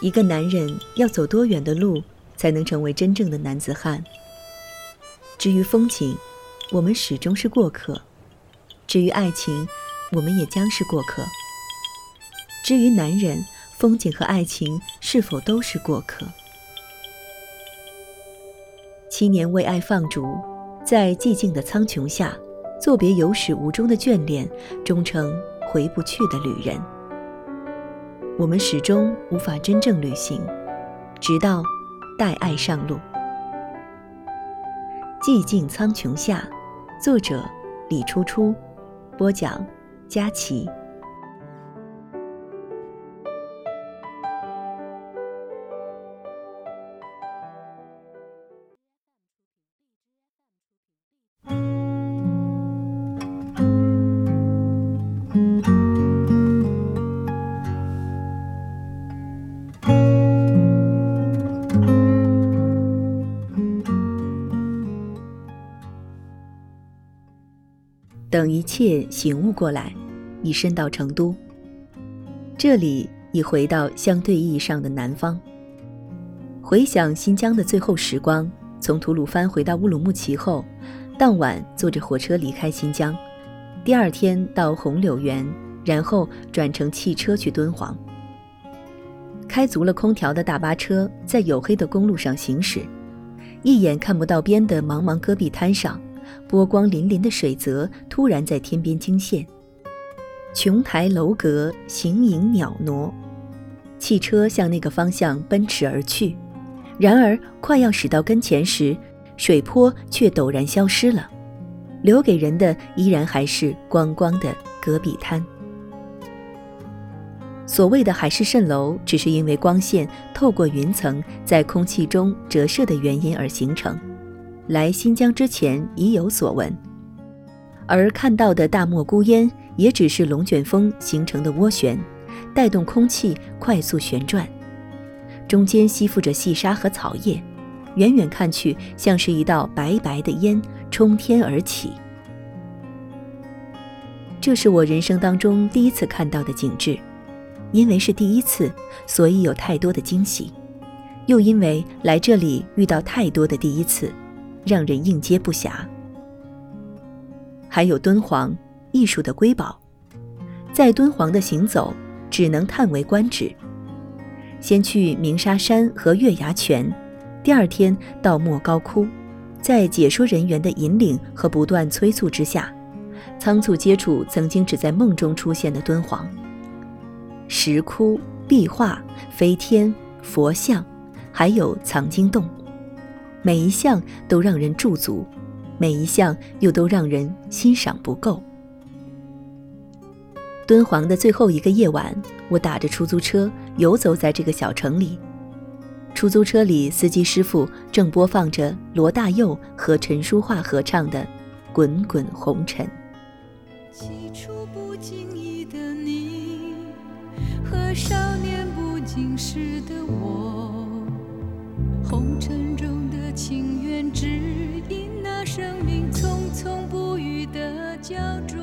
一个男人要走多远的路，才能成为真正的男子汉？至于风景，我们始终是过客；至于爱情，我们也将是过客。至于男人，风景和爱情是否都是过客？七年为爱放逐，在寂静的苍穹下，作别有始无终的眷恋，终成回不去的旅人。我们始终无法真正旅行，直到带爱上路。寂静苍穹下，作者李初初，播讲佳琪。等一切醒悟过来，已身到成都。这里已回到相对意义上的南方。回想新疆的最后时光，从吐鲁番回到乌鲁木齐后，当晚坐着火车离开新疆，第二天到红柳园，然后转乘汽车去敦煌。开足了空调的大巴车在黝黑的公路上行驶，一眼看不到边的茫茫戈壁滩上。波光粼粼的水泽突然在天边惊现，琼台楼阁，形影袅娜。汽车向那个方向奔驰而去，然而快要驶到跟前时，水坡却陡然消失了，留给人的依然还是光光的戈壁滩。所谓的海市蜃楼，只是因为光线透过云层在空气中折射的原因而形成。来新疆之前已有所闻，而看到的大漠孤烟也只是龙卷风形成的涡旋，带动空气快速旋转，中间吸附着细沙和草叶，远远看去像是一道白白的烟冲天而起。这是我人生当中第一次看到的景致，因为是第一次，所以有太多的惊喜，又因为来这里遇到太多的第一次。让人应接不暇。还有敦煌，艺术的瑰宝，在敦煌的行走只能叹为观止。先去鸣沙山和月牙泉，第二天到莫高窟，在解说人员的引领和不断催促之下，仓促接触曾经只在梦中出现的敦煌。石窟、壁画、飞天、佛像，还有藏经洞。每一项都让人驻足，每一项又都让人欣赏不够。敦煌的最后一个夜晚，我打着出租车游走在这个小城里。出租车里，司机师傅正播放着罗大佑和陈淑桦合唱的《滚滚红尘》。起初不经意的你和少年不经事的我，红尘。情缘只因那生命匆匆不语的焦灼。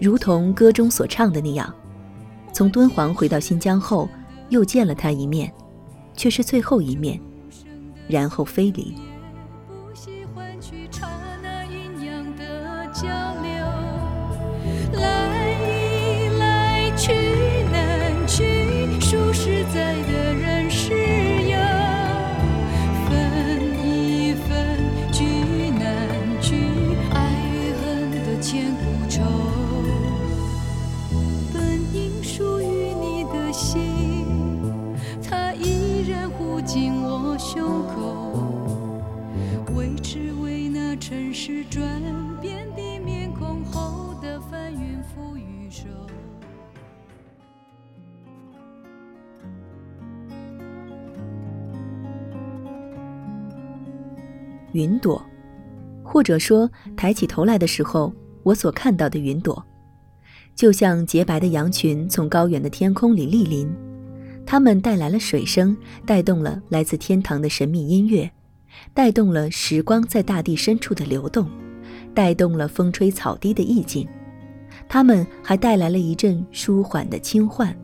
如同歌中所唱的那样，从敦煌回到新疆后，又见了他一面，却是最后一面，然后飞离。是转变地面空后的翻云朵，或者说抬起头来的时候，我所看到的云朵，就像洁白的羊群从高远的天空里莅临，它们带来了水声，带动了来自天堂的神秘音乐，带动了时光在大地深处的流动，带动了风吹草低的意境，它们还带来了一阵舒缓的轻唤。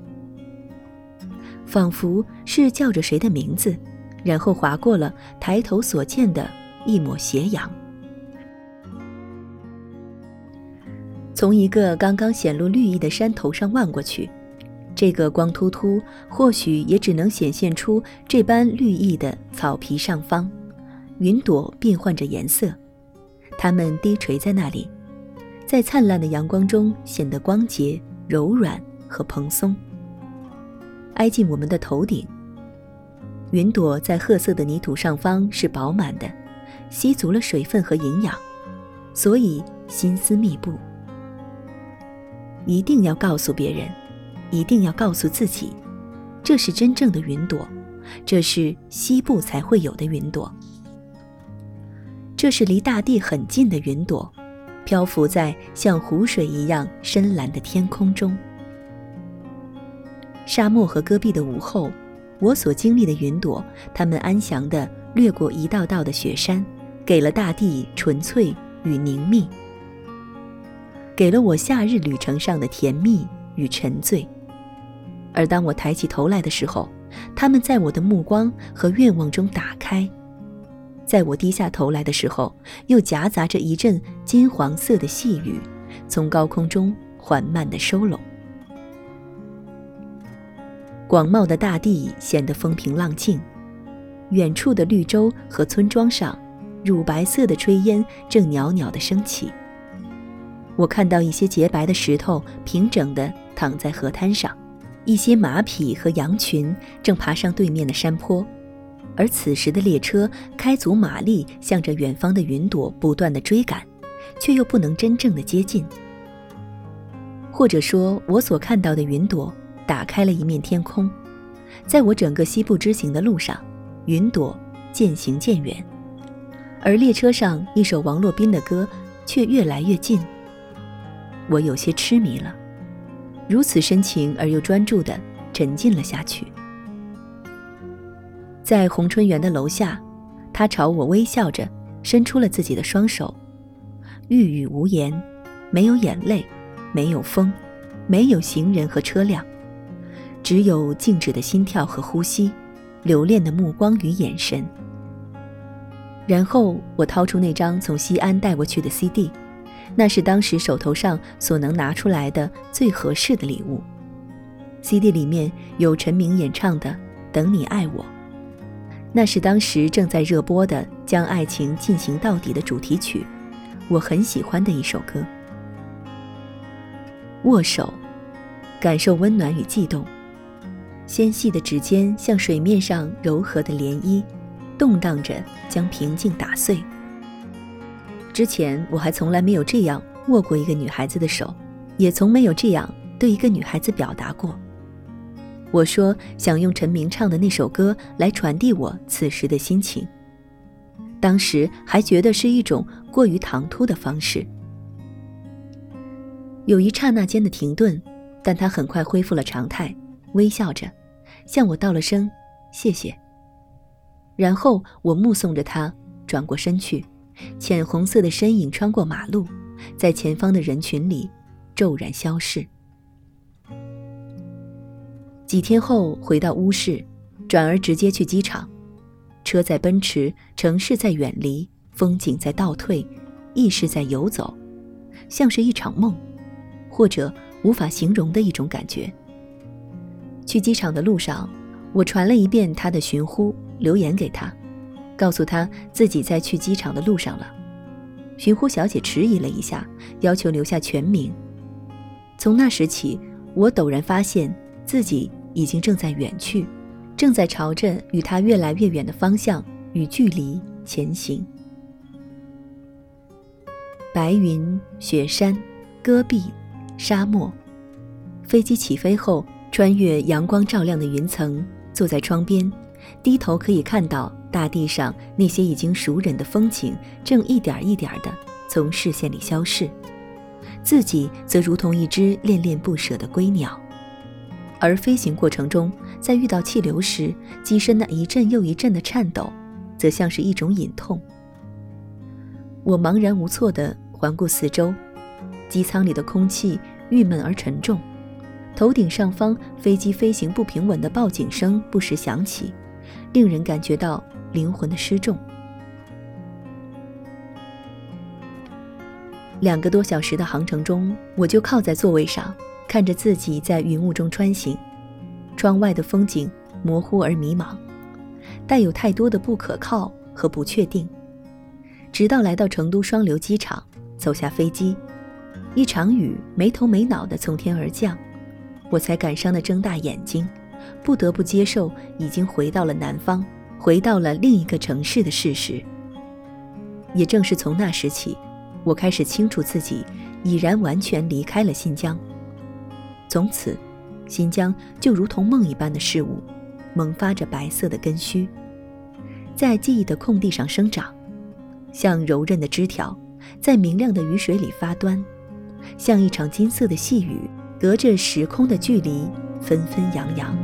仿佛是叫着谁的名字，然后划过了抬头所见的一抹斜阳。从一个刚刚显露绿意的山头上望过去，这个光秃秃，或许也只能显现出这般绿意的草皮上方，云朵变换着颜色，它们低垂在那里，在灿烂的阳光中显得光洁、柔软和蓬松。挨近我们的头顶，云朵在褐色的泥土上方是饱满的，吸足了水分和营养，所以心思密布。一定要告诉别人，一定要告诉自己，这是真正的云朵，这是西部才会有的云朵，这是离大地很近的云朵，漂浮在像湖水一样深蓝的天空中。沙漠和戈壁的午后，我所经历的云朵，它们安详地掠过一道道的雪山，给了大地纯粹与凝密。给了我夏日旅程上的甜蜜与沉醉，而当我抬起头来的时候，它们在我的目光和愿望中打开；在我低下头来的时候，又夹杂着一阵金黄色的细雨，从高空中缓慢地收拢。广袤的大地显得风平浪静，远处的绿洲和村庄上，乳白色的炊烟正袅袅地升起。我看到一些洁白的石头平整地躺在河滩上，一些马匹和羊群正爬上对面的山坡，而此时的列车开足马力，向着远方的云朵不断的追赶，却又不能真正的接近。或者说，我所看到的云朵打开了一面天空，在我整个西部之行的路上，云朵渐行渐远，而列车上一首王洛宾的歌却越来越近。我有些痴迷了，如此深情而又专注的沉浸了下去。在红春园的楼下，他朝我微笑着，伸出了自己的双手，欲语无言，没有眼泪，没有风，没有行人和车辆，只有静止的心跳和呼吸，留恋的目光与眼神。然后我掏出那张从西安带过去的 CD。那是当时手头上所能拿出来的最合适的礼物。CD 里面有陈明演唱的《等你爱我》，那是当时正在热播的《将爱情进行到底》的主题曲，我很喜欢的一首歌。握手，感受温暖与悸动，纤细的指尖像水面上柔和的涟漪，动荡着将平静打碎。之前我还从来没有这样握过一个女孩子的手，也从没有这样对一个女孩子表达过。我说想用陈明唱的那首歌来传递我此时的心情，当时还觉得是一种过于唐突的方式。有一刹那间的停顿，但他很快恢复了常态，微笑着向我道了声谢谢。然后我目送着他转过身去。浅红色的身影穿过马路，在前方的人群里骤然消逝。几天后回到乌市，转而直接去机场。车在奔驰，城市在远离，风景在倒退，意识在游走，像是一场梦，或者无法形容的一种感觉。去机场的路上，我传了一遍他的寻呼，留言给他。告诉他自己在去机场的路上了。寻呼小姐迟疑了一下，要求留下全名。从那时起，我陡然发现自己已经正在远去，正在朝着与他越来越远的方向与距离前行。白云、雪山、戈壁、沙漠。飞机起飞后，穿越阳光照亮的云层，坐在窗边，低头可以看到。大地上那些已经熟稔的风景，正一点一点的从视线里消逝，自己则如同一只恋恋不舍的归鸟。而飞行过程中，在遇到气流时，机身那一阵又一阵的颤抖，则像是一种隐痛。我茫然无措地环顾四周，机舱里的空气郁闷而沉重，头顶上方飞机飞行不平稳的报警声不时响起，令人感觉到灵魂的失重。两个多小时的航程中，我就靠在座位上，看着自己在云雾中穿行，窗外的风景模糊而迷茫，带有太多的不可靠和不确定。直到来到成都双流机场，走下飞机，一场雨没头没脑地从天而降。我才感伤地睁大眼睛，不得不接受已经回到了南方，回到了另一个城市的事实。也正是从那时起，我开始清楚自己已然完全离开了新疆。从此，新疆就如同梦一般的事物，萌发着白色的根须，在记忆的空地上生长，像柔韧的枝条，在明亮的雨水里发端，像一场金色的细雨。隔着时空的距离，纷纷扬扬。